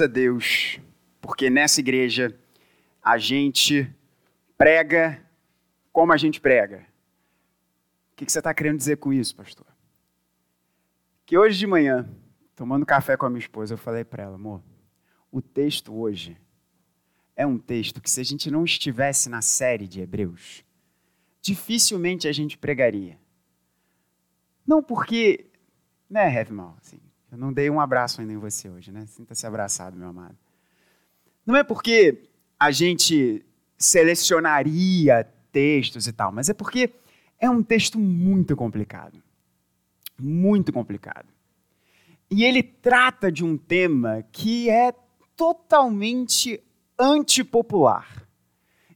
a Deus, porque nessa igreja a gente prega como a gente prega. O que você está querendo dizer com isso, pastor? Que hoje de manhã, tomando café com a minha esposa, eu falei para ela, amor, o texto hoje é um texto que, se a gente não estivesse na série de Hebreus, dificilmente a gente pregaria. Não porque, né, Heavy assim, eu não dei um abraço ainda em você hoje, né? Sinta-se abraçado, meu amado. Não é porque a gente selecionaria textos e tal, mas é porque é um texto muito complicado. Muito complicado. E ele trata de um tema que é totalmente antipopular.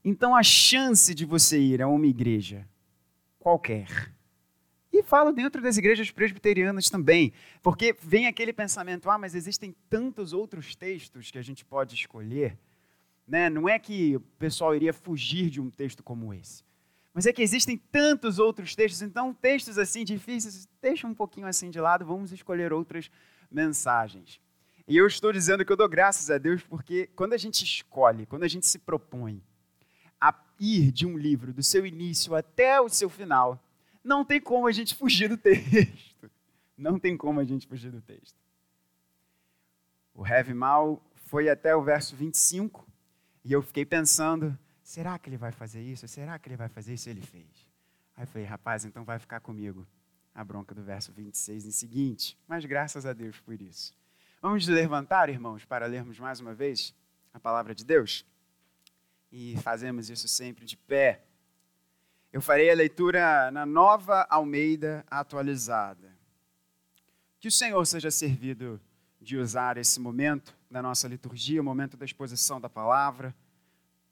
Então a chance de você ir a uma igreja qualquer e falo dentro das igrejas presbiterianas também, porque vem aquele pensamento: ah, mas existem tantos outros textos que a gente pode escolher. Né? Não é que o pessoal iria fugir de um texto como esse, mas é que existem tantos outros textos, então textos assim difíceis, deixa um pouquinho assim de lado, vamos escolher outras mensagens. E eu estou dizendo que eu dou graças a Deus porque quando a gente escolhe, quando a gente se propõe a ir de um livro do seu início até o seu final, não tem como a gente fugir do texto. Não tem como a gente fugir do texto. O Heavy Mal foi até o verso 25 e eu fiquei pensando: será que ele vai fazer isso? Será que ele vai fazer isso? Ele fez. Aí eu falei: rapaz, então vai ficar comigo a bronca do verso 26 em seguinte. Mas graças a Deus por isso. Vamos levantar, irmãos, para lermos mais uma vez a palavra de Deus? E fazemos isso sempre de pé. Eu farei a leitura na nova Almeida atualizada. Que o Senhor seja servido de usar esse momento da nossa liturgia, o momento da exposição da palavra,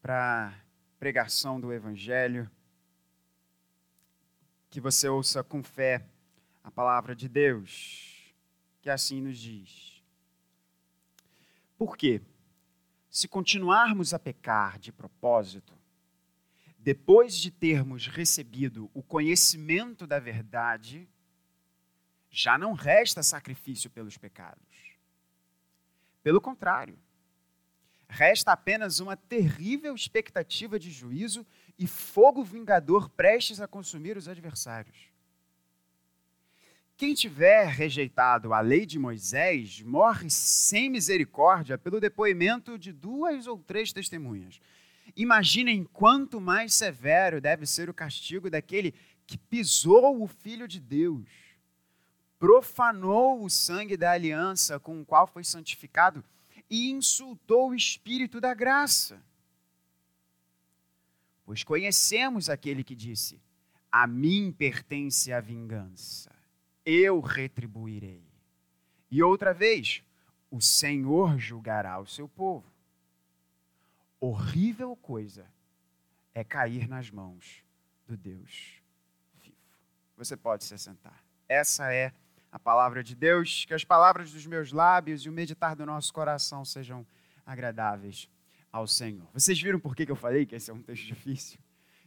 para pregação do Evangelho. Que você ouça com fé a palavra de Deus, que assim nos diz. Por quê? Se continuarmos a pecar de propósito, depois de termos recebido o conhecimento da verdade, já não resta sacrifício pelos pecados. Pelo contrário, resta apenas uma terrível expectativa de juízo e fogo vingador prestes a consumir os adversários. Quem tiver rejeitado a lei de Moisés morre sem misericórdia pelo depoimento de duas ou três testemunhas. Imaginem quanto mais severo deve ser o castigo daquele que pisou o Filho de Deus, profanou o sangue da aliança com o qual foi santificado e insultou o Espírito da graça. Pois conhecemos aquele que disse: A mim pertence a vingança, eu retribuirei. E outra vez, o Senhor julgará o seu povo horrível coisa é cair nas mãos do Deus vivo. Você pode se sentar. Essa é a palavra de Deus, que as palavras dos meus lábios e o meditar do nosso coração sejam agradáveis ao Senhor. Vocês viram por que eu falei que esse é um texto difícil?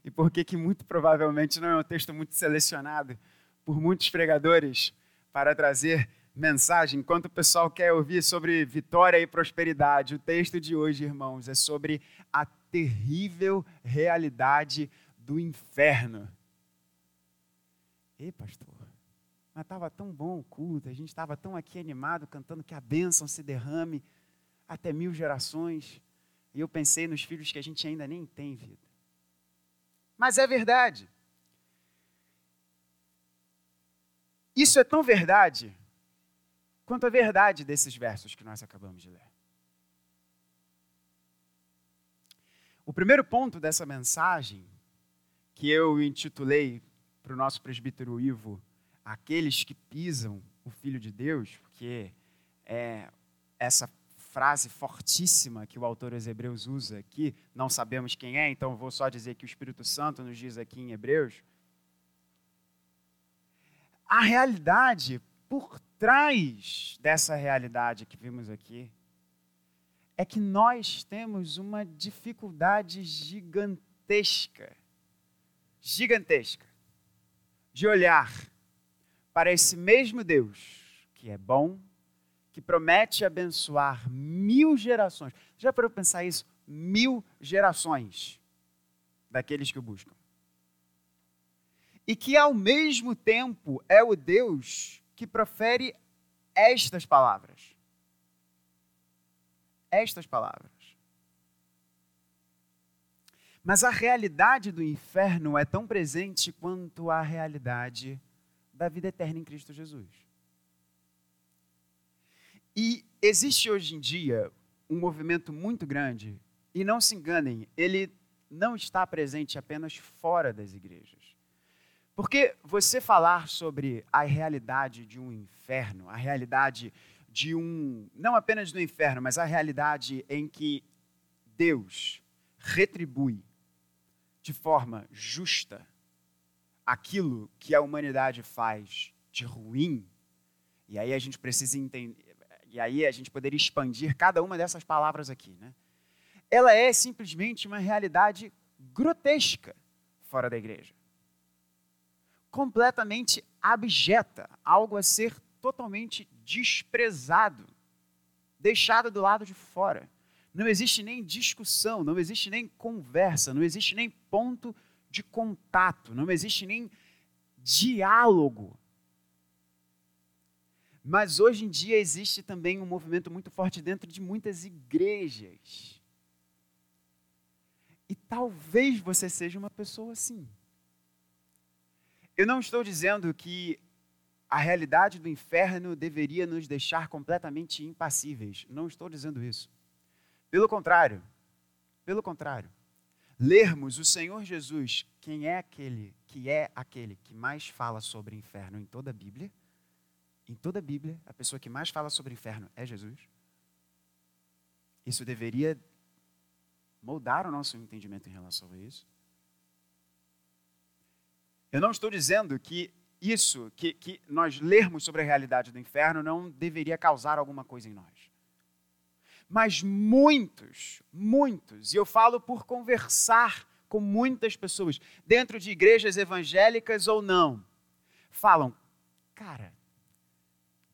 E por que muito provavelmente não é um texto muito selecionado por muitos pregadores para trazer mensagem, enquanto o pessoal quer ouvir sobre vitória e prosperidade, o texto de hoje, irmãos, é sobre a terrível realidade do inferno. Ei, pastor, mas estava tão bom o culto, a gente estava tão aqui animado, cantando que a bênção se derrame até mil gerações. E eu pensei nos filhos que a gente ainda nem tem vida. Mas é verdade. Isso é tão verdade quanto à verdade desses versos que nós acabamos de ler. O primeiro ponto dessa mensagem, que eu intitulei para o nosso presbítero Ivo, Aqueles que pisam o Filho de Deus, porque é essa frase fortíssima que o autor aos Hebreus usa aqui, não sabemos quem é, então vou só dizer que o Espírito Santo nos diz aqui em Hebreus. A realidade por trás dessa realidade que vimos aqui é que nós temos uma dificuldade gigantesca, gigantesca, de olhar para esse mesmo Deus que é bom, que promete abençoar mil gerações. Já para pensar isso? Mil gerações daqueles que o buscam. E que ao mesmo tempo é o Deus que profere estas palavras. Estas palavras. Mas a realidade do inferno é tão presente quanto a realidade da vida eterna em Cristo Jesus. E existe hoje em dia um movimento muito grande, e não se enganem, ele não está presente apenas fora das igrejas. Porque você falar sobre a realidade de um inferno, a realidade de um, não apenas do inferno, mas a realidade em que Deus retribui de forma justa aquilo que a humanidade faz de ruim, e aí a gente precisa entender, e aí a gente poderia expandir cada uma dessas palavras aqui, né? Ela é simplesmente uma realidade grotesca fora da igreja. Completamente abjeta, algo a ser totalmente desprezado, deixado do lado de fora. Não existe nem discussão, não existe nem conversa, não existe nem ponto de contato, não existe nem diálogo. Mas hoje em dia existe também um movimento muito forte dentro de muitas igrejas. E talvez você seja uma pessoa assim. Eu não estou dizendo que a realidade do inferno deveria nos deixar completamente impassíveis. Não estou dizendo isso. Pelo contrário, pelo contrário, lermos o Senhor Jesus, quem é aquele que é aquele que mais fala sobre inferno em toda a Bíblia, em toda a Bíblia, a pessoa que mais fala sobre inferno é Jesus. Isso deveria moldar o nosso entendimento em relação a isso. Eu não estou dizendo que isso, que, que nós lermos sobre a realidade do inferno, não deveria causar alguma coisa em nós. Mas muitos, muitos, e eu falo por conversar com muitas pessoas, dentro de igrejas evangélicas ou não, falam, cara,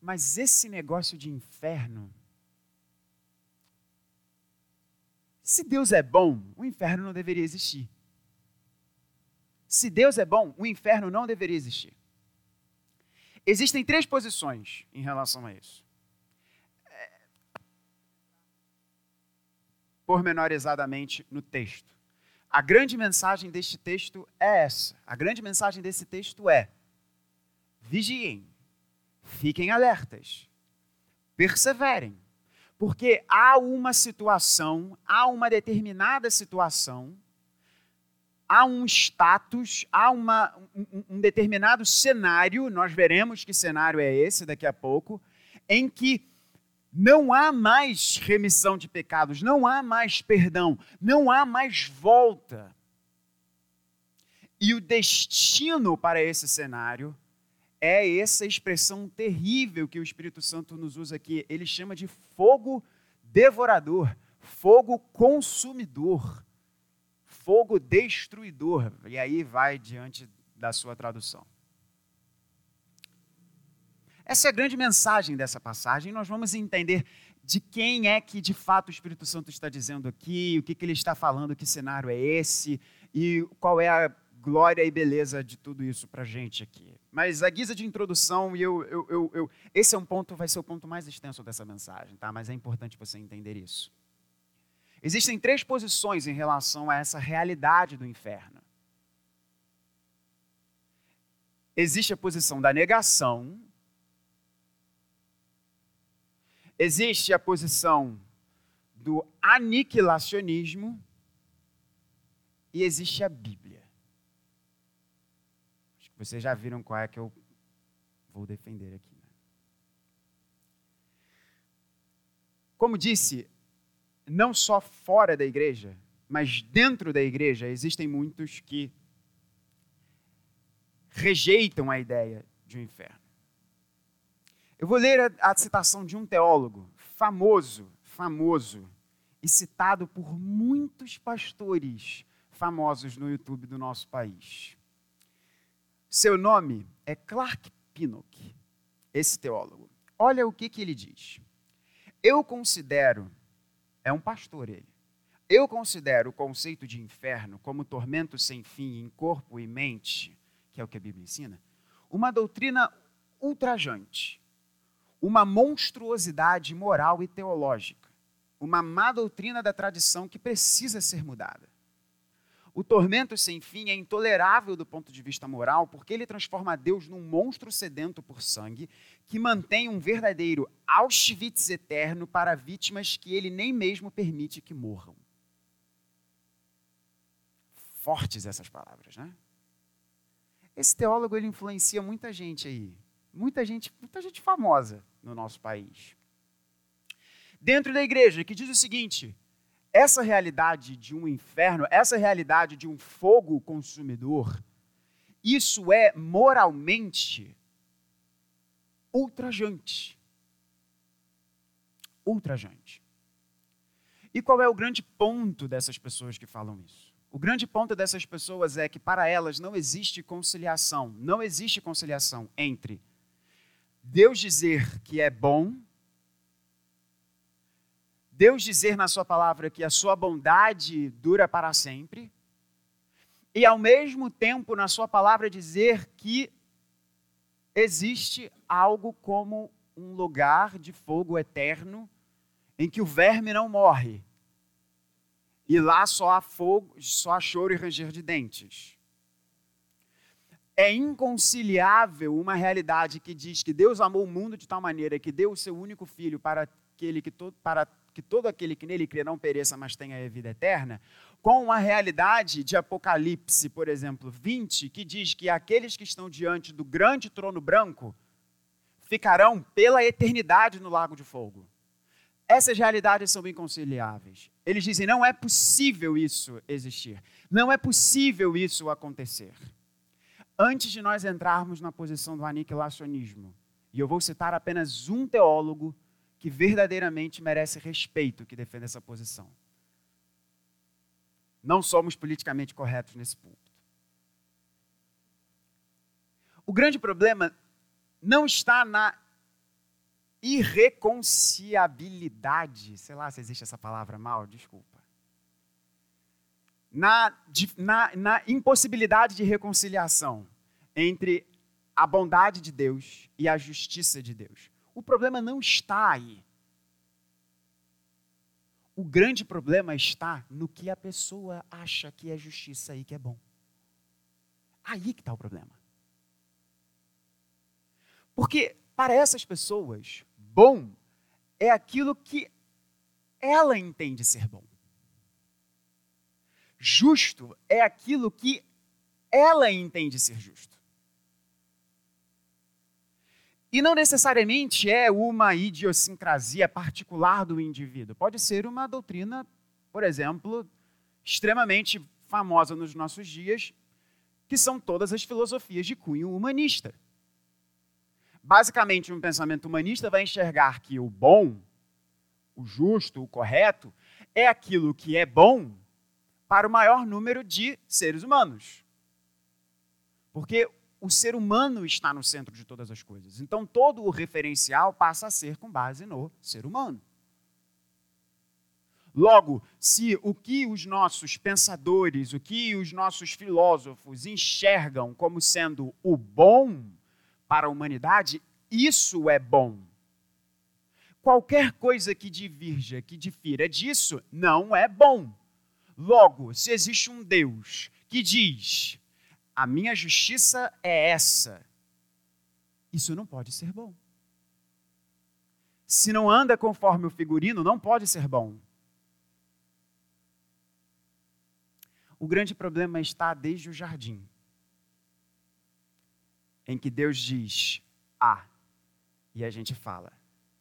mas esse negócio de inferno. Se Deus é bom, o inferno não deveria existir. Se Deus é bom, o inferno não deveria existir. Existem três posições em relação a isso. pormenorizadamente no texto. A grande mensagem deste texto é essa. A grande mensagem desse texto é: vigiem, fiquem alertas, perseverem, porque há uma situação, há uma determinada situação, há um status, há uma, um, um determinado cenário, nós veremos que cenário é esse daqui a pouco, em que não há mais remissão de pecados, não há mais perdão, não há mais volta. E o destino para esse cenário é essa expressão terrível que o Espírito Santo nos usa aqui. Ele chama de fogo devorador, fogo consumidor, fogo destruidor. E aí vai diante da sua tradução. Essa é a grande mensagem dessa passagem. Nós vamos entender de quem é que de fato o Espírito Santo está dizendo aqui, o que, que ele está falando, que cenário é esse e qual é a glória e beleza de tudo isso para a gente aqui. Mas a guisa de introdução, eu, eu, eu, eu, esse é um ponto, vai ser o ponto mais extenso dessa mensagem, tá? mas é importante você entender isso. Existem três posições em relação a essa realidade do inferno. Existe a posição da negação, Existe a posição do aniquilacionismo e existe a Bíblia. Acho que vocês já viram qual é que eu vou defender aqui. Né? Como disse, não só fora da igreja, mas dentro da igreja existem muitos que rejeitam a ideia de um inferno. Eu vou ler a, a citação de um teólogo famoso, famoso, e citado por muitos pastores famosos no YouTube do nosso país. Seu nome é Clark Pinnock, esse teólogo. Olha o que, que ele diz. Eu considero, é um pastor ele, eu considero o conceito de inferno como tormento sem fim em corpo e mente, que é o que a Bíblia ensina, uma doutrina ultrajante, uma monstruosidade moral e teológica, uma má doutrina da tradição que precisa ser mudada. O tormento sem fim é intolerável do ponto de vista moral, porque ele transforma Deus num monstro sedento por sangue, que mantém um verdadeiro Auschwitz eterno para vítimas que ele nem mesmo permite que morram. Fortes essas palavras, né? Esse teólogo ele influencia muita gente aí, muita gente, muita gente famosa no nosso país. Dentro da igreja, que diz o seguinte: essa realidade de um inferno, essa realidade de um fogo consumidor, isso é moralmente ultrajante. Ultrajante. E qual é o grande ponto dessas pessoas que falam isso? O grande ponto dessas pessoas é que para elas não existe conciliação, não existe conciliação entre Deus dizer que é bom Deus dizer na Sua palavra que a Sua bondade dura para sempre, e ao mesmo tempo na Sua palavra dizer que existe algo como um lugar de fogo eterno em que o verme não morre. E lá só há fogo, só há choro e ranger de dentes. É inconciliável uma realidade que diz que Deus amou o mundo de tal maneira que deu o seu único filho para aquele que todo, para que todo aquele que nele crê não pereça, mas tenha a vida eterna, com uma realidade de Apocalipse, por exemplo, 20, que diz que aqueles que estão diante do grande trono branco ficarão pela eternidade no lago de fogo. Essas realidades são inconciliáveis. Eles dizem: não é possível isso existir, não é possível isso acontecer. Antes de nós entrarmos na posição do aniquilacionismo, e eu vou citar apenas um teólogo que verdadeiramente merece respeito que defende essa posição. Não somos politicamente corretos nesse ponto. O grande problema não está na irreconciliabilidade, sei lá se existe essa palavra mal, desculpa. Na, na, na impossibilidade de reconciliação entre a bondade de Deus e a justiça de Deus. O problema não está aí. O grande problema está no que a pessoa acha que é justiça e que é bom. Aí que está o problema. Porque para essas pessoas, bom é aquilo que ela entende ser bom. Justo é aquilo que ela entende ser justo. E não necessariamente é uma idiosincrasia particular do indivíduo. Pode ser uma doutrina, por exemplo, extremamente famosa nos nossos dias, que são todas as filosofias de cunho humanista. Basicamente, um pensamento humanista vai enxergar que o bom, o justo, o correto, é aquilo que é bom para o maior número de seres humanos. Porque o ser humano está no centro de todas as coisas. Então, todo o referencial passa a ser com base no ser humano. Logo, se o que os nossos pensadores, o que os nossos filósofos enxergam como sendo o bom para a humanidade, isso é bom. Qualquer coisa que divirja, que difira disso, não é bom. Logo, se existe um Deus que diz a minha justiça é essa. Isso não pode ser bom. Se não anda conforme o figurino, não pode ser bom. O grande problema está desde o jardim, em que Deus diz A, e a gente fala,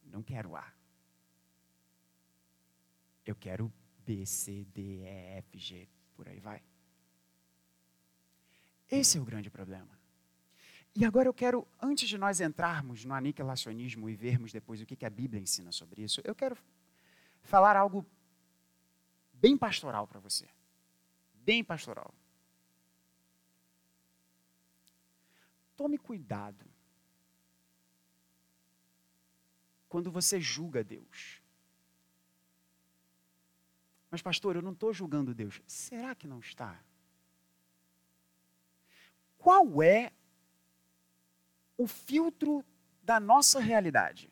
não quero A. Eu quero B, C, D, E, F, G, por aí vai. Esse é o grande problema. E agora eu quero, antes de nós entrarmos no aniquilacionismo e vermos depois o que a Bíblia ensina sobre isso, eu quero falar algo bem pastoral para você. Bem pastoral. Tome cuidado quando você julga Deus. Mas, pastor, eu não estou julgando Deus. Será que não está? Qual é o filtro da nossa realidade?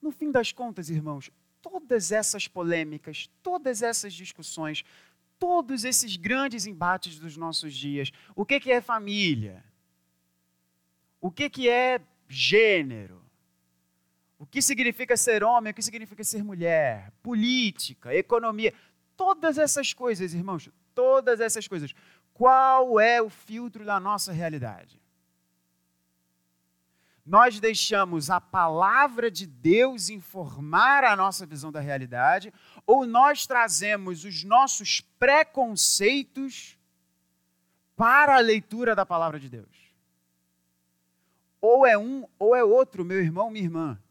No fim das contas, irmãos, todas essas polêmicas, todas essas discussões, todos esses grandes embates dos nossos dias, o que, que é família? O que, que é gênero? O que significa ser homem? O que significa ser mulher? Política, economia, todas essas coisas, irmãos, todas essas coisas. Qual é o filtro da nossa realidade? nós deixamos a palavra de Deus informar a nossa visão da realidade, ou nós trazemos os nossos preconceitos para a leitura da palavra de Deus. Ou é um ou é outro, meu irmão, minha irmã.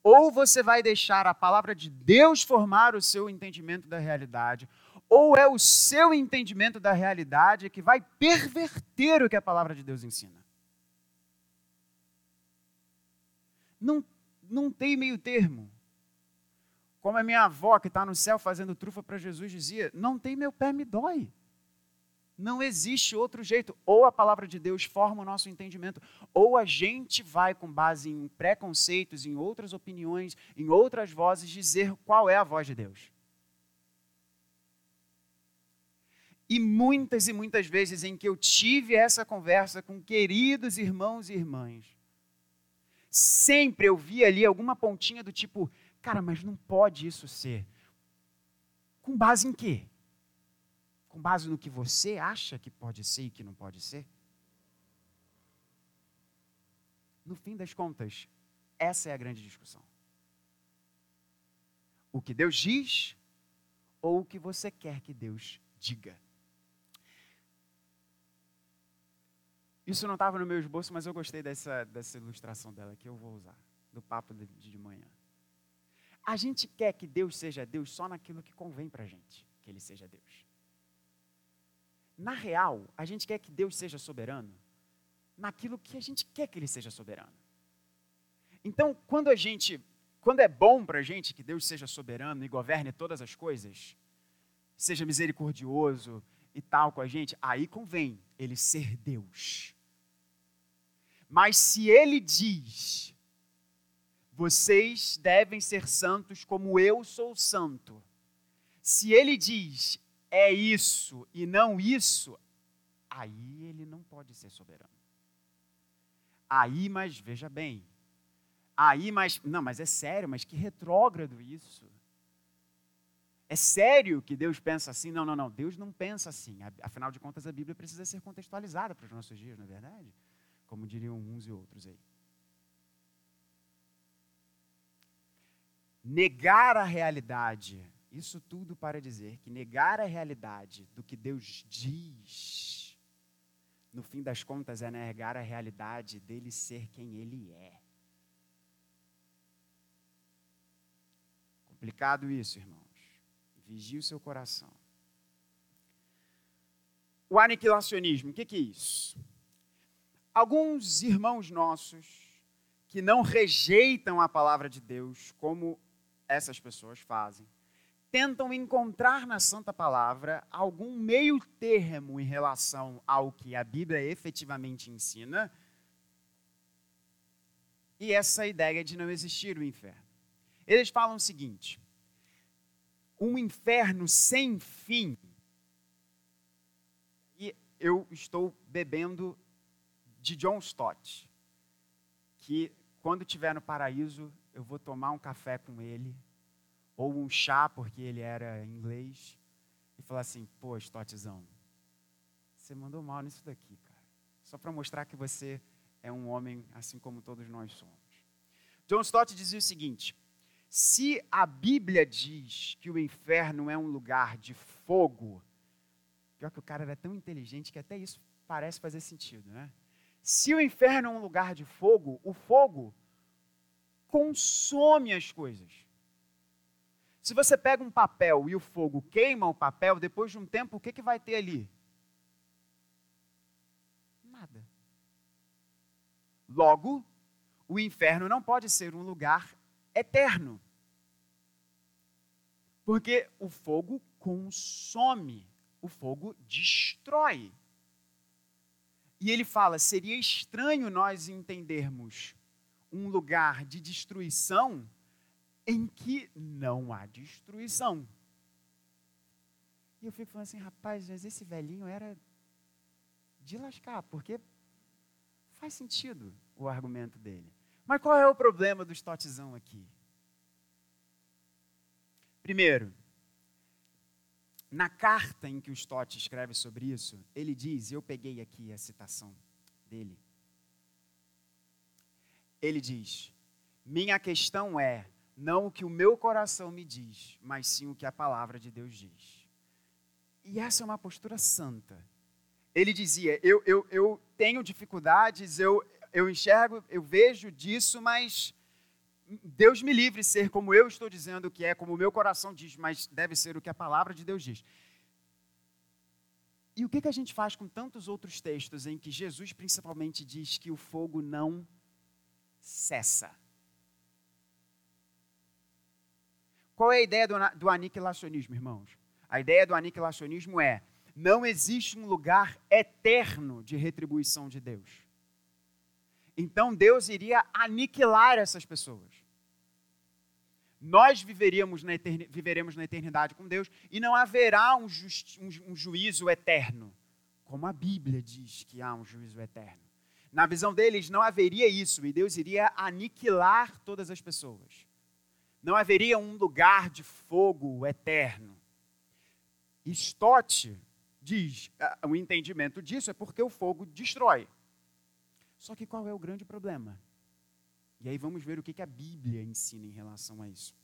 Ou você vai deixar a palavra de Deus formar o seu entendimento da realidade, ou é o seu entendimento da realidade que vai perverter o que a palavra de Deus ensina. Não, não tem meio termo. Como a minha avó, que está no céu fazendo trufa para Jesus, dizia: Não tem meu pé, me dói. Não existe outro jeito. Ou a palavra de Deus forma o nosso entendimento, ou a gente vai, com base em preconceitos, em outras opiniões, em outras vozes, dizer qual é a voz de Deus. E muitas e muitas vezes em que eu tive essa conversa com queridos irmãos e irmãs, sempre eu via ali alguma pontinha do tipo, cara, mas não pode isso ser. Com base em quê? Com base no que você acha que pode ser e que não pode ser? No fim das contas, essa é a grande discussão. O que Deus diz ou o que você quer que Deus diga? Isso não estava no meu esboço, mas eu gostei dessa, dessa ilustração dela que eu vou usar, do papo de, de manhã. A gente quer que Deus seja Deus só naquilo que convém para a gente, que Ele seja Deus. Na real, a gente quer que Deus seja soberano naquilo que a gente quer que Ele seja soberano. Então, quando a gente, quando é bom para a gente que Deus seja soberano e governe todas as coisas, seja misericordioso e tal com a gente, aí convém Ele ser Deus. Mas se ele diz, vocês devem ser santos como eu sou santo. Se ele diz, é isso e não isso, aí ele não pode ser soberano. Aí, mas veja bem, aí, mas, não, mas é sério, mas que retrógrado isso. É sério que Deus pensa assim? Não, não, não, Deus não pensa assim. Afinal de contas, a Bíblia precisa ser contextualizada para os nossos dias, não é verdade? Como diriam uns e outros aí. Negar a realidade, isso tudo para dizer que negar a realidade do que Deus diz, no fim das contas, é negar a realidade dele ser quem ele é. Complicado isso, irmãos. Vigie o seu coração. O aniquilacionismo, o que, que é isso? Alguns irmãos nossos que não rejeitam a palavra de Deus, como essas pessoas fazem, tentam encontrar na Santa Palavra algum meio termo em relação ao que a Bíblia efetivamente ensina e essa ideia de não existir o inferno. Eles falam o seguinte: um inferno sem fim. E eu estou bebendo de John Stott, que quando estiver no paraíso, eu vou tomar um café com ele, ou um chá, porque ele era inglês, e falar assim: pô, Stottzão, você mandou mal nisso daqui, cara. Só para mostrar que você é um homem assim como todos nós somos. John Stott dizia o seguinte: se a Bíblia diz que o inferno é um lugar de fogo, pior que o cara era tão inteligente que até isso parece fazer sentido, né? Se o inferno é um lugar de fogo, o fogo consome as coisas. Se você pega um papel e o fogo queima o papel, depois de um tempo, o que, que vai ter ali? Nada. Logo, o inferno não pode ser um lugar eterno. Porque o fogo consome, o fogo destrói. E ele fala: seria estranho nós entendermos um lugar de destruição em que não há destruição. E eu fico falando assim, rapaz, mas esse velhinho era de lascar, porque faz sentido o argumento dele. Mas qual é o problema do Stotzão aqui? Primeiro, na carta em que o Stott escreve sobre isso, ele diz, eu peguei aqui a citação dele. Ele diz: Minha questão é não o que o meu coração me diz, mas sim o que a palavra de Deus diz. E essa é uma postura santa. Ele dizia: Eu, eu, eu tenho dificuldades, eu, eu enxergo, eu vejo disso, mas Deus me livre ser como eu estou dizendo que é, como o meu coração diz, mas deve ser o que a palavra de Deus diz. E o que, que a gente faz com tantos outros textos em que Jesus principalmente diz que o fogo não cessa? Qual é a ideia do, do aniquilacionismo, irmãos? A ideia do aniquilacionismo é: não existe um lugar eterno de retribuição de Deus. Então Deus iria aniquilar essas pessoas. Nós viveríamos na viveremos na eternidade com Deus e não haverá um, um, juízo eterno, como a Bíblia diz que há um juízo eterno. Na visão deles, não haveria isso e Deus iria aniquilar todas as pessoas. Não haveria um lugar de fogo eterno. Stott diz, uh, o entendimento disso é porque o fogo destrói. Só que qual é o grande problema? E aí vamos ver o que a Bíblia ensina em relação a isso.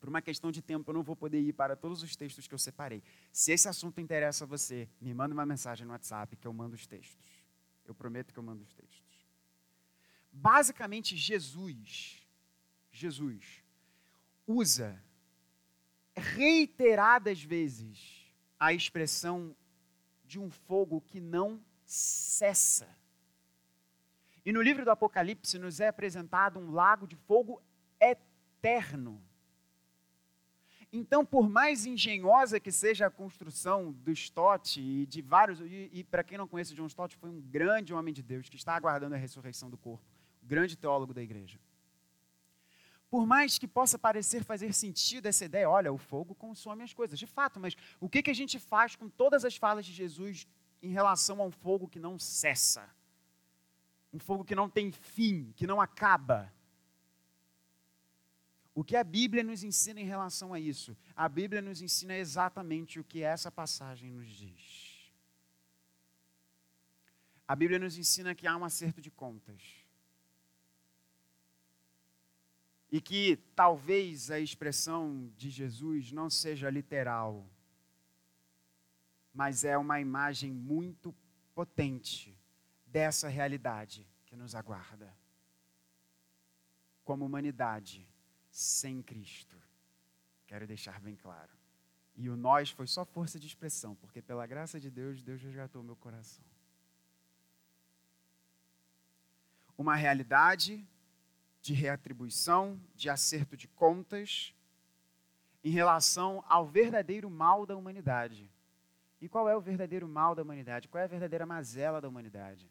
Por uma questão de tempo, eu não vou poder ir para todos os textos que eu separei. Se esse assunto interessa a você, me manda uma mensagem no WhatsApp que eu mando os textos. Eu prometo que eu mando os textos. Basicamente, Jesus, Jesus, usa reiteradas vezes a expressão de um fogo que não cessa. E no livro do Apocalipse nos é apresentado um lago de fogo eterno. Então, por mais engenhosa que seja a construção do Stott e de vários, e, e para quem não conhece John Stott, foi um grande homem de Deus que está aguardando a ressurreição do corpo, grande teólogo da igreja. Por mais que possa parecer fazer sentido essa ideia, olha, o fogo consome as coisas, de fato, mas o que, que a gente faz com todas as falas de Jesus em relação a um fogo que não cessa? Um fogo que não tem fim, que não acaba. O que a Bíblia nos ensina em relação a isso? A Bíblia nos ensina exatamente o que essa passagem nos diz. A Bíblia nos ensina que há um acerto de contas. E que talvez a expressão de Jesus não seja literal, mas é uma imagem muito potente dessa realidade que nos aguarda. Como humanidade sem Cristo. Quero deixar bem claro. E o nós foi só força de expressão, porque pela graça de Deus, Deus resgatou meu coração. Uma realidade de reatribuição, de acerto de contas, em relação ao verdadeiro mal da humanidade. E qual é o verdadeiro mal da humanidade? Qual é a verdadeira mazela da humanidade?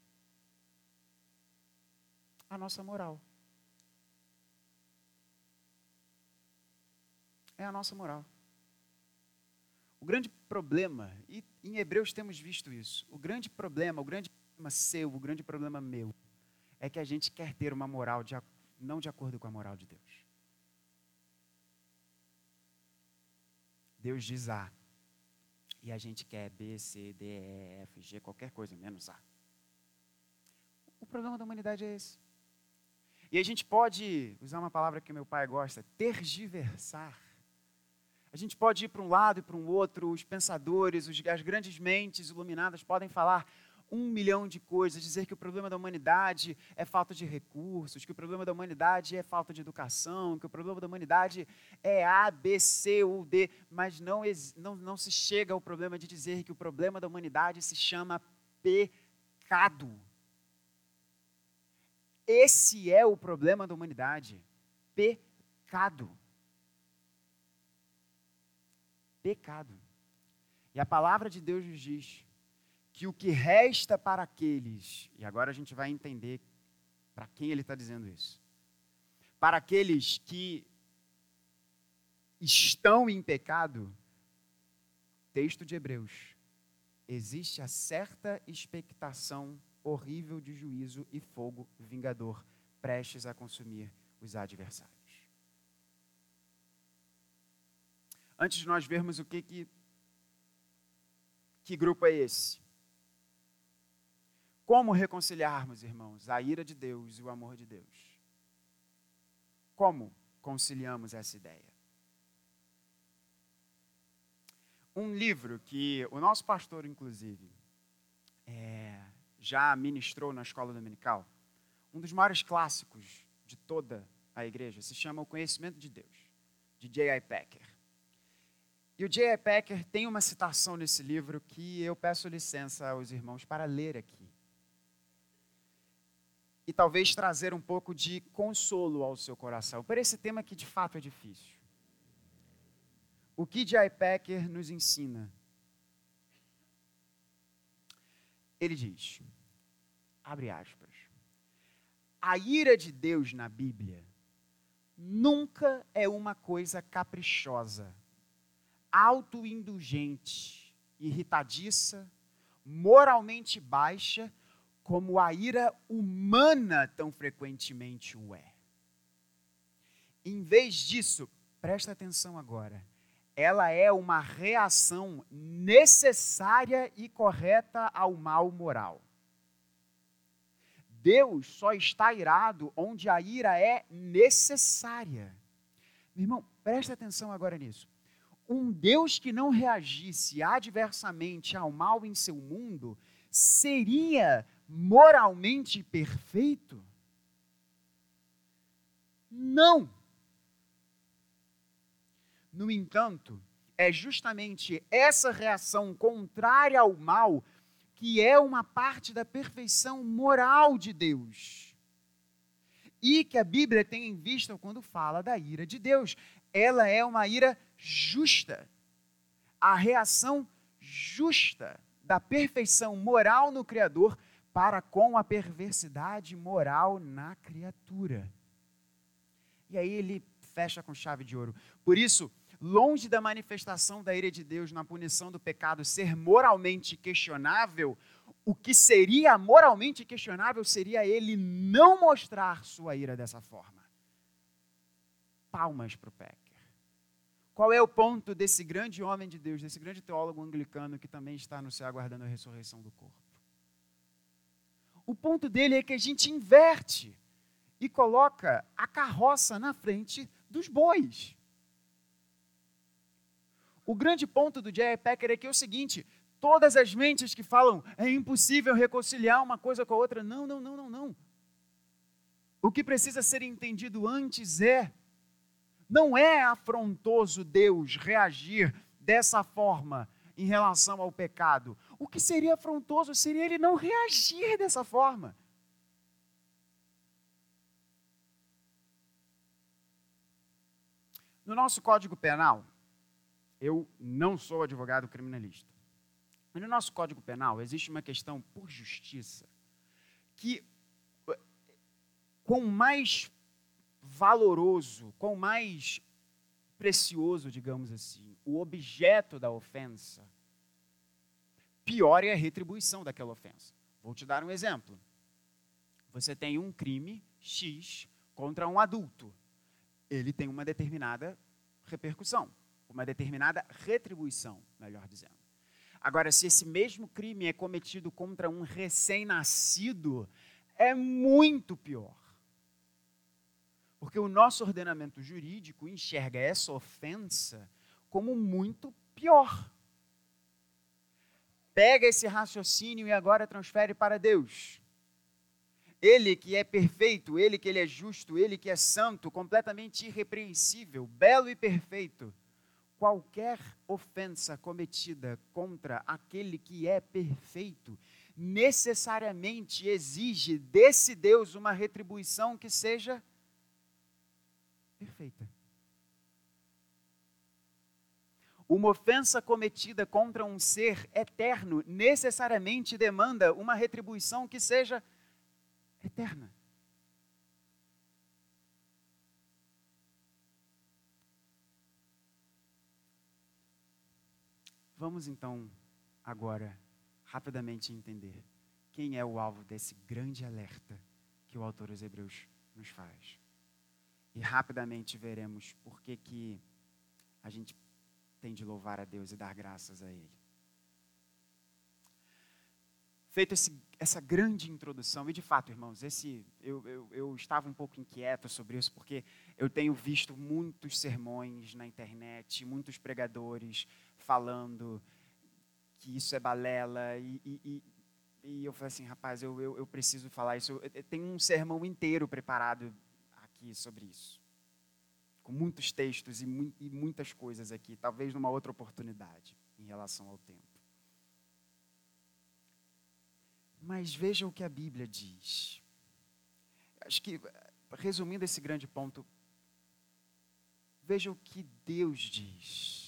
A nossa moral. É a nossa moral. O grande problema, e em Hebreus temos visto isso, o grande problema, o grande problema seu, o grande problema meu, é que a gente quer ter uma moral de, não de acordo com a moral de Deus. Deus diz A, e a gente quer B, C, D, E, F, G, qualquer coisa, menos A. O problema da humanidade é esse. E a gente pode, usar uma palavra que meu pai gosta, tergiversar. A gente pode ir para um lado e para um outro, os pensadores, as grandes mentes iluminadas podem falar um milhão de coisas, dizer que o problema da humanidade é falta de recursos, que o problema da humanidade é falta de educação, que o problema da humanidade é A, B, C ou D, mas não, não, não se chega ao problema de dizer que o problema da humanidade se chama pecado. Esse é o problema da humanidade: pecado. pecado. E a palavra de Deus nos diz que o que resta para aqueles, e agora a gente vai entender para quem ele está dizendo isso, para aqueles que estão em pecado, texto de Hebreus, existe a certa expectação horrível de juízo e fogo vingador prestes a consumir os adversários. Antes de nós vermos o que que que grupo é esse? Como reconciliarmos, irmãos, a ira de Deus e o amor de Deus? Como conciliamos essa ideia? Um livro que o nosso pastor, inclusive, é, já ministrou na escola dominical, um dos maiores clássicos de toda a igreja, se chama O Conhecimento de Deus, de J.I. Packer. E o J.I. Packer tem uma citação nesse livro que eu peço licença aos irmãos para ler aqui. E talvez trazer um pouco de consolo ao seu coração, por esse tema que de fato é difícil. O que J.I. Packer nos ensina? Ele diz: abre aspas. A ira de Deus na Bíblia nunca é uma coisa caprichosa, autoindulgente, irritadiça, moralmente baixa, como a ira humana tão frequentemente o é. Em vez disso, presta atenção agora, ela é uma reação necessária e correta ao mal moral. Deus só está irado onde a ira é necessária. Meu irmão, preste atenção agora nisso. Um Deus que não reagisse adversamente ao mal em seu mundo seria moralmente perfeito? Não. No entanto, é justamente essa reação contrária ao mal que é uma parte da perfeição moral de Deus. E que a Bíblia tem em vista quando fala da ira de Deus. Ela é uma ira justa. A reação justa da perfeição moral no Criador para com a perversidade moral na criatura. E aí ele fecha com chave de ouro. Por isso, longe da manifestação da ira de Deus na punição do pecado ser moralmente questionável, o que seria moralmente questionável seria ele não mostrar sua ira dessa forma. Palmas para o Pecker. Qual é o ponto desse grande homem de Deus, desse grande teólogo anglicano que também está no céu aguardando a ressurreição do corpo? O ponto dele é que a gente inverte e coloca a carroça na frente dos bois. O grande ponto do J.I. Packer é que é o seguinte: todas as mentes que falam é impossível reconciliar uma coisa com a outra, não, não, não, não, não. O que precisa ser entendido antes é: não é afrontoso Deus reagir dessa forma em relação ao pecado. O que seria afrontoso seria ele não reagir dessa forma. No nosso Código Penal, eu não sou advogado criminalista. Mas no nosso Código Penal existe uma questão por justiça que quão mais valoroso, quão mais precioso, digamos assim, o objeto da ofensa, pior é a retribuição daquela ofensa. Vou te dar um exemplo. Você tem um crime X contra um adulto. Ele tem uma determinada repercussão uma determinada retribuição, melhor dizendo. Agora, se esse mesmo crime é cometido contra um recém-nascido, é muito pior. Porque o nosso ordenamento jurídico enxerga essa ofensa como muito pior. Pega esse raciocínio e agora transfere para Deus. Ele que é perfeito, ele que ele é justo, ele que é santo, completamente irrepreensível, belo e perfeito qualquer ofensa cometida contra aquele que é perfeito necessariamente exige desse Deus uma retribuição que seja perfeita. Uma ofensa cometida contra um ser eterno necessariamente demanda uma retribuição que seja eterna. Vamos então, agora, rapidamente entender quem é o alvo desse grande alerta que o autor dos Hebreus nos faz. E rapidamente veremos por que, que a gente tem de louvar a Deus e dar graças a Ele. Feito esse, essa grande introdução, e de fato, irmãos, esse, eu, eu, eu estava um pouco inquieto sobre isso, porque eu tenho visto muitos sermões na internet, muitos pregadores falando que isso é balela, e, e, e, eu falei assim, rapaz, eu, eu, eu preciso falar isso. Eu tenho um sermão inteiro preparado aqui sobre isso com muitos textos e, mu e muitas coisas aqui, talvez numa outra oportunidade em relação ao tempo. Mas veja o que a Bíblia diz. Acho que, resumindo esse grande ponto, veja o que Deus diz.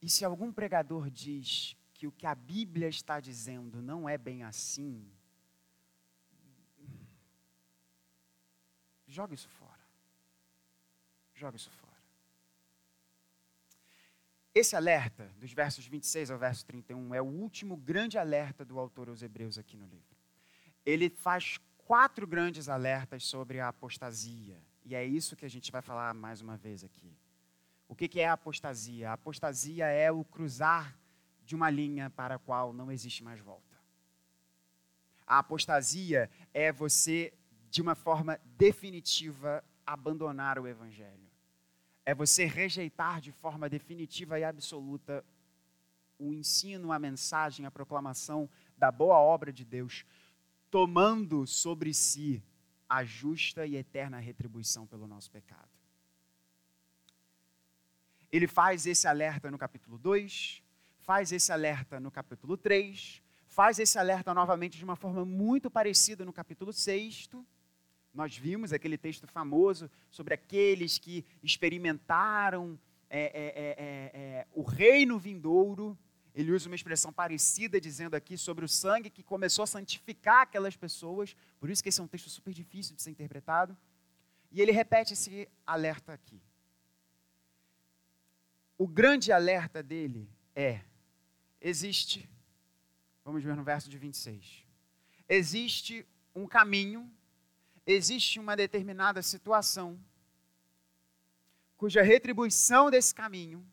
E se algum pregador diz que o que a Bíblia está dizendo não é bem assim, joga isso fora. Joga isso fora. Esse alerta, dos versos 26 ao verso 31, é o último grande alerta do autor aos Hebreus aqui no livro. Ele faz quatro grandes alertas sobre a apostasia. E é isso que a gente vai falar mais uma vez aqui. O que é a apostasia? A apostasia é o cruzar de uma linha para a qual não existe mais volta. A apostasia é você, de uma forma definitiva, abandonar o Evangelho é você rejeitar de forma definitiva e absoluta o ensino, a mensagem, a proclamação da boa obra de Deus, tomando sobre si a justa e eterna retribuição pelo nosso pecado. Ele faz esse alerta no capítulo 2, faz esse alerta no capítulo 3, faz esse alerta novamente de uma forma muito parecida no capítulo 6 nós vimos aquele texto famoso sobre aqueles que experimentaram é, é, é, é, o reino vindouro. Ele usa uma expressão parecida, dizendo aqui sobre o sangue que começou a santificar aquelas pessoas. Por isso que esse é um texto super difícil de ser interpretado. E ele repete esse alerta aqui. O grande alerta dele é: existe, vamos ver no verso de 26, existe um caminho existe uma determinada situação cuja retribuição desse caminho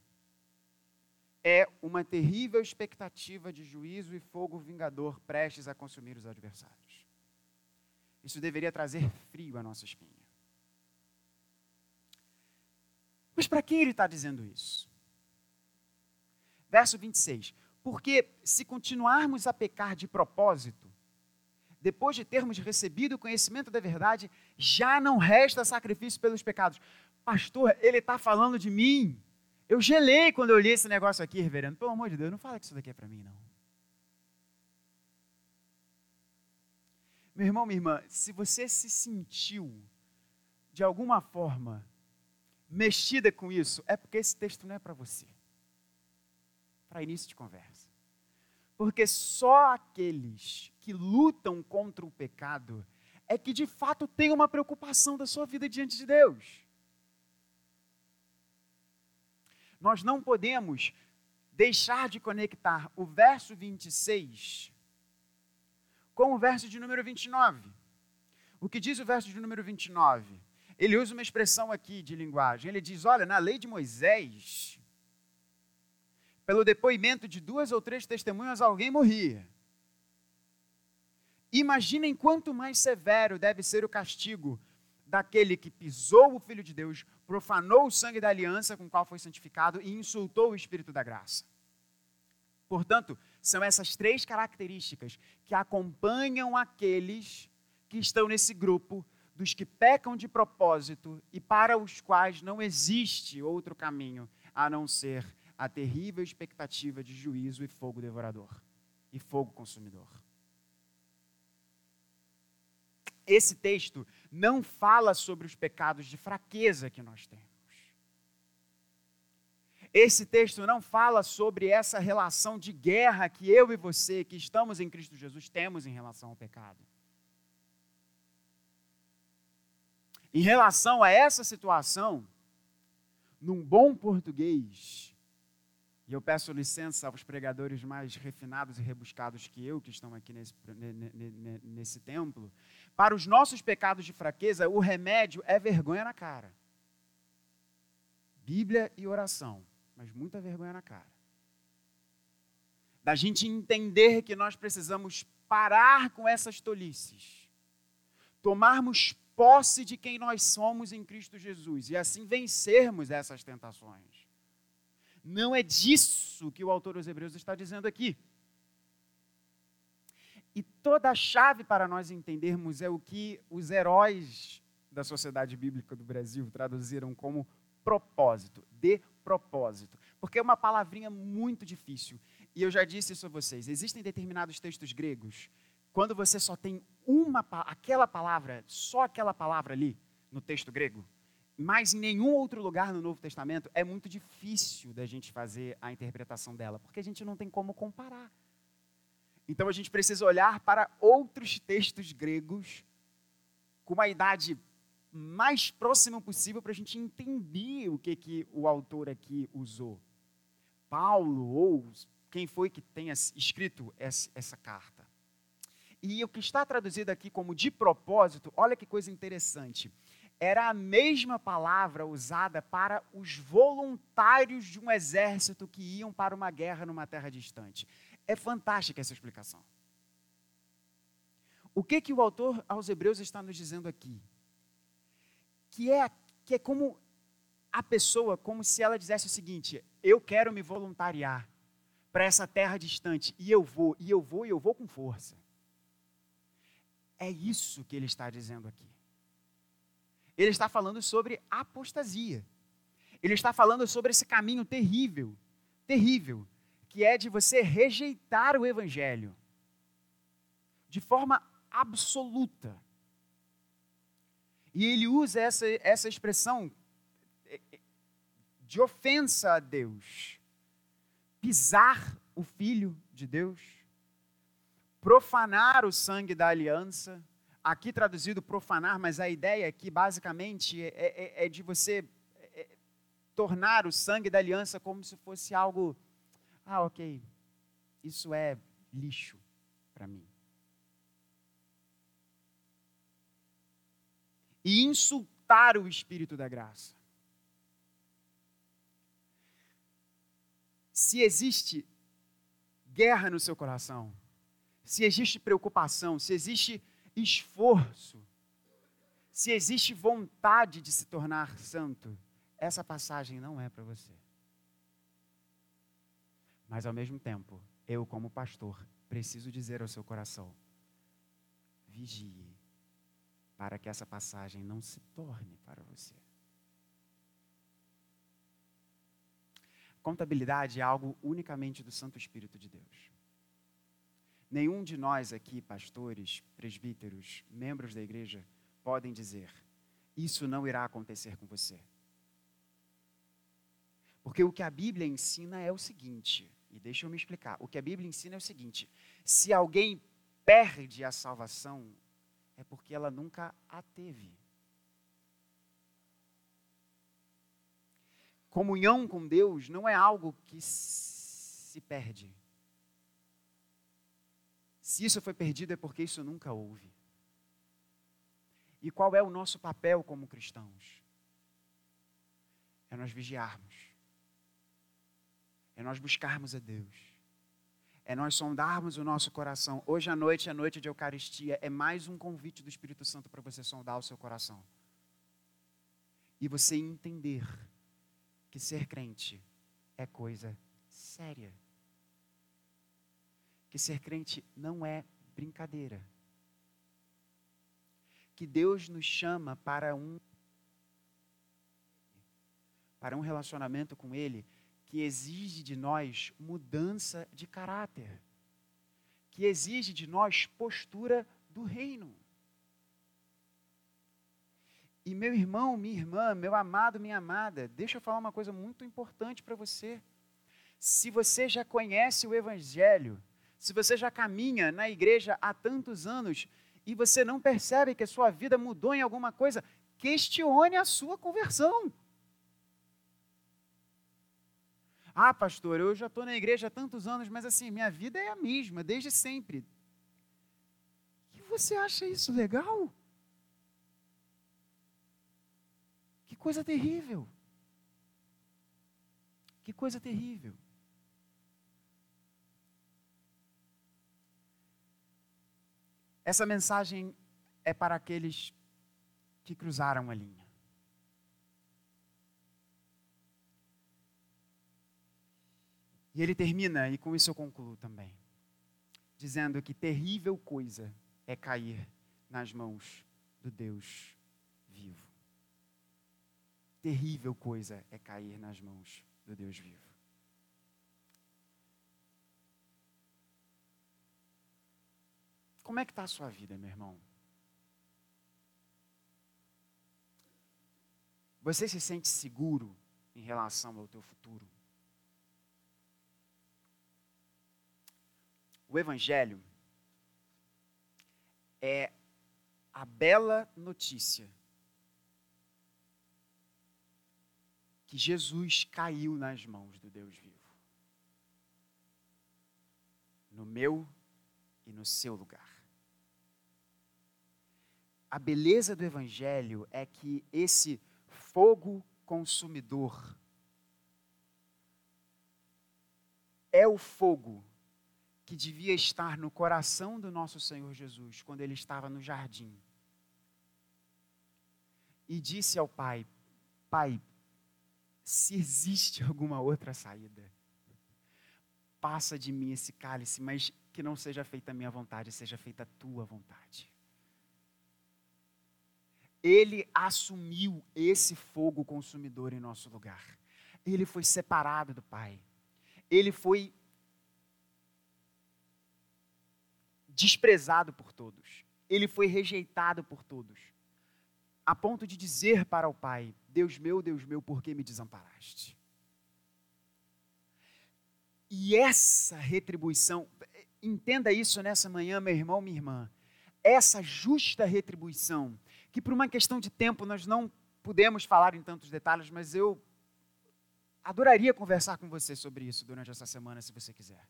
é uma terrível expectativa de juízo e fogo vingador prestes a consumir os adversários. Isso deveria trazer frio à nossa espinha. Mas para quem ele está dizendo isso? Verso 26. Porque se continuarmos a pecar de propósito, depois de termos recebido o conhecimento da verdade, já não resta sacrifício pelos pecados. Pastor, ele está falando de mim. Eu gelei quando eu li esse negócio aqui, reverendo. Pelo amor de Deus, não fala que isso daqui é para mim, não. Meu irmão, minha irmã, se você se sentiu de alguma forma mexida com isso, é porque esse texto não é para você. Para início de conversa. Porque só aqueles que lutam contra o pecado é que de fato têm uma preocupação da sua vida diante de Deus. Nós não podemos deixar de conectar o verso 26 com o verso de número 29. O que diz o verso de número 29? Ele usa uma expressão aqui de linguagem. Ele diz: Olha, na lei de Moisés, pelo depoimento de duas ou três testemunhas, alguém morria. Imaginem quanto mais severo deve ser o castigo daquele que pisou o Filho de Deus, profanou o sangue da aliança com o qual foi santificado e insultou o Espírito da graça. Portanto, são essas três características que acompanham aqueles que estão nesse grupo dos que pecam de propósito e para os quais não existe outro caminho a não ser a terrível expectativa de juízo e fogo devorador e fogo consumidor. Esse texto não fala sobre os pecados de fraqueza que nós temos. Esse texto não fala sobre essa relação de guerra que eu e você, que estamos em Cristo Jesus, temos em relação ao pecado. Em relação a essa situação, num bom português, e eu peço licença aos pregadores mais refinados e rebuscados que eu, que estão aqui nesse, nesse templo, para os nossos pecados de fraqueza, o remédio é vergonha na cara. Bíblia e oração, mas muita vergonha na cara. Da gente entender que nós precisamos parar com essas tolices, tomarmos posse de quem nós somos em Cristo Jesus e assim vencermos essas tentações. Não é disso que o autor dos Hebreus está dizendo aqui. E toda a chave para nós entendermos é o que os heróis da sociedade bíblica do Brasil traduziram como propósito, de propósito. Porque é uma palavrinha muito difícil. E eu já disse isso a vocês. Existem determinados textos gregos, quando você só tem uma aquela palavra, só aquela palavra ali no texto grego, mas em nenhum outro lugar no Novo Testamento é muito difícil da gente fazer a interpretação dela, porque a gente não tem como comparar. Então a gente precisa olhar para outros textos gregos com uma idade mais próxima possível para a gente entender o que, que o autor aqui usou. Paulo ou quem foi que tenha escrito essa, essa carta. E o que está traduzido aqui como de propósito, olha que coisa interessante era a mesma palavra usada para os voluntários de um exército que iam para uma guerra numa terra distante. É fantástica essa explicação. O que, que o autor aos Hebreus está nos dizendo aqui? Que é, que é como a pessoa, como se ela dissesse o seguinte: eu quero me voluntariar para essa terra distante, e eu vou, e eu vou, e eu vou com força. É isso que ele está dizendo aqui. Ele está falando sobre apostasia. Ele está falando sobre esse caminho terrível, terrível, que é de você rejeitar o evangelho de forma absoluta. E ele usa essa, essa expressão é, é, de ofensa a Deus. Pisar o filho de Deus, profanar o sangue da aliança, aqui traduzido profanar, mas a ideia aqui basicamente é, é, é de você é, é, tornar o sangue da aliança como se fosse algo. Ah, ok, isso é lixo para mim. E insultar o Espírito da graça. Se existe guerra no seu coração, se existe preocupação, se existe esforço, se existe vontade de se tornar santo, essa passagem não é para você. Mas ao mesmo tempo, eu, como pastor, preciso dizer ao seu coração: vigie, para que essa passagem não se torne para você. Contabilidade é algo unicamente do Santo Espírito de Deus. Nenhum de nós aqui, pastores, presbíteros, membros da igreja, podem dizer: isso não irá acontecer com você. Porque o que a Bíblia ensina é o seguinte, e deixa eu me explicar: o que a Bíblia ensina é o seguinte: se alguém perde a salvação, é porque ela nunca a teve. Comunhão com Deus não é algo que se perde. Se isso foi perdido é porque isso nunca houve. E qual é o nosso papel como cristãos? É nós vigiarmos. É nós buscarmos a Deus. É nós sondarmos o nosso coração. Hoje à noite é noite de Eucaristia. É mais um convite do Espírito Santo para você sondar o seu coração. E você entender que ser crente é coisa séria que ser crente não é brincadeira. Que Deus nos chama para um para um relacionamento com ele que exige de nós mudança de caráter, que exige de nós postura do reino. E meu irmão, minha irmã, meu amado, minha amada, deixa eu falar uma coisa muito importante para você. Se você já conhece o Evangelho, se você já caminha na igreja há tantos anos e você não percebe que a sua vida mudou em alguma coisa, questione a sua conversão. Ah, pastor, eu já estou na igreja há tantos anos, mas assim, minha vida é a mesma, desde sempre. E você acha isso legal? Que coisa terrível. Que coisa terrível. Essa mensagem é para aqueles que cruzaram a linha. E ele termina, e com isso eu concluo também, dizendo que terrível coisa é cair nas mãos do Deus vivo terrível coisa é cair nas mãos do Deus vivo. Como é que está a sua vida, meu irmão? Você se sente seguro em relação ao teu futuro? O Evangelho é a bela notícia que Jesus caiu nas mãos do Deus vivo. No meu e no seu lugar. A beleza do Evangelho é que esse fogo consumidor é o fogo que devia estar no coração do nosso Senhor Jesus quando ele estava no jardim. E disse ao Pai: Pai, se existe alguma outra saída. Passa de mim esse cálice, mas que não seja feita a minha vontade, seja feita a tua vontade. Ele assumiu esse fogo consumidor em nosso lugar. Ele foi separado do Pai. Ele foi desprezado por todos. Ele foi rejeitado por todos. A ponto de dizer para o Pai: Deus meu, Deus meu, por que me desamparaste? E essa retribuição, entenda isso nessa manhã, meu irmão, minha irmã. Essa justa retribuição, que por uma questão de tempo nós não pudemos falar em tantos detalhes, mas eu adoraria conversar com você sobre isso durante essa semana, se você quiser.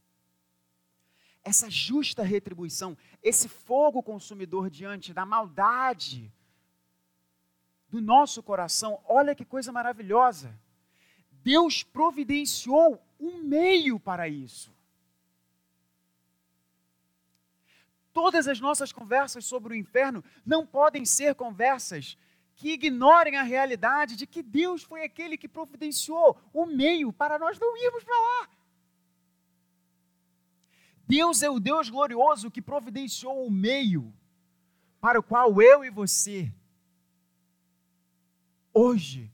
Essa justa retribuição, esse fogo consumidor diante da maldade, do nosso coração. Olha que coisa maravilhosa. Deus providenciou um meio para isso. Todas as nossas conversas sobre o inferno não podem ser conversas que ignorem a realidade de que Deus foi aquele que providenciou o meio para nós não irmos para lá. Deus é o Deus glorioso que providenciou o meio para o qual eu e você Hoje,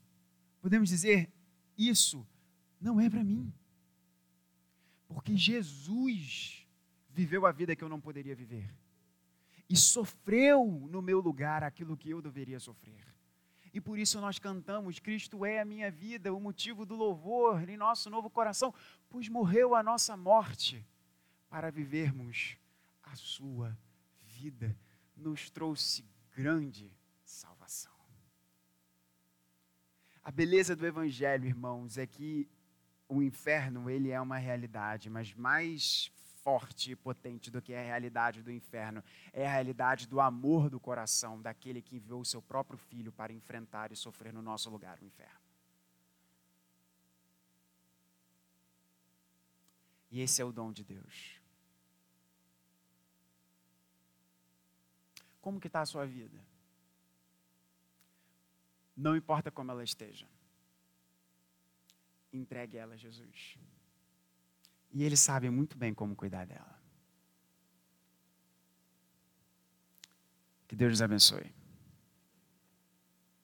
podemos dizer: isso não é para mim. Porque Jesus viveu a vida que eu não poderia viver. E sofreu no meu lugar aquilo que eu deveria sofrer. E por isso nós cantamos: Cristo é a minha vida, o motivo do louvor em nosso novo coração, pois morreu a nossa morte para vivermos a sua vida. Nos trouxe grande salvação. A beleza do evangelho, irmãos, é que o inferno, ele é uma realidade, mas mais forte e potente do que a realidade do inferno é a realidade do amor do coração daquele que enviou o seu próprio filho para enfrentar e sofrer no nosso lugar o inferno. E esse é o dom de Deus. Como que está a sua vida? Não importa como ela esteja. Entregue ela a Jesus. E Ele sabe muito bem como cuidar dela. Que Deus nos abençoe.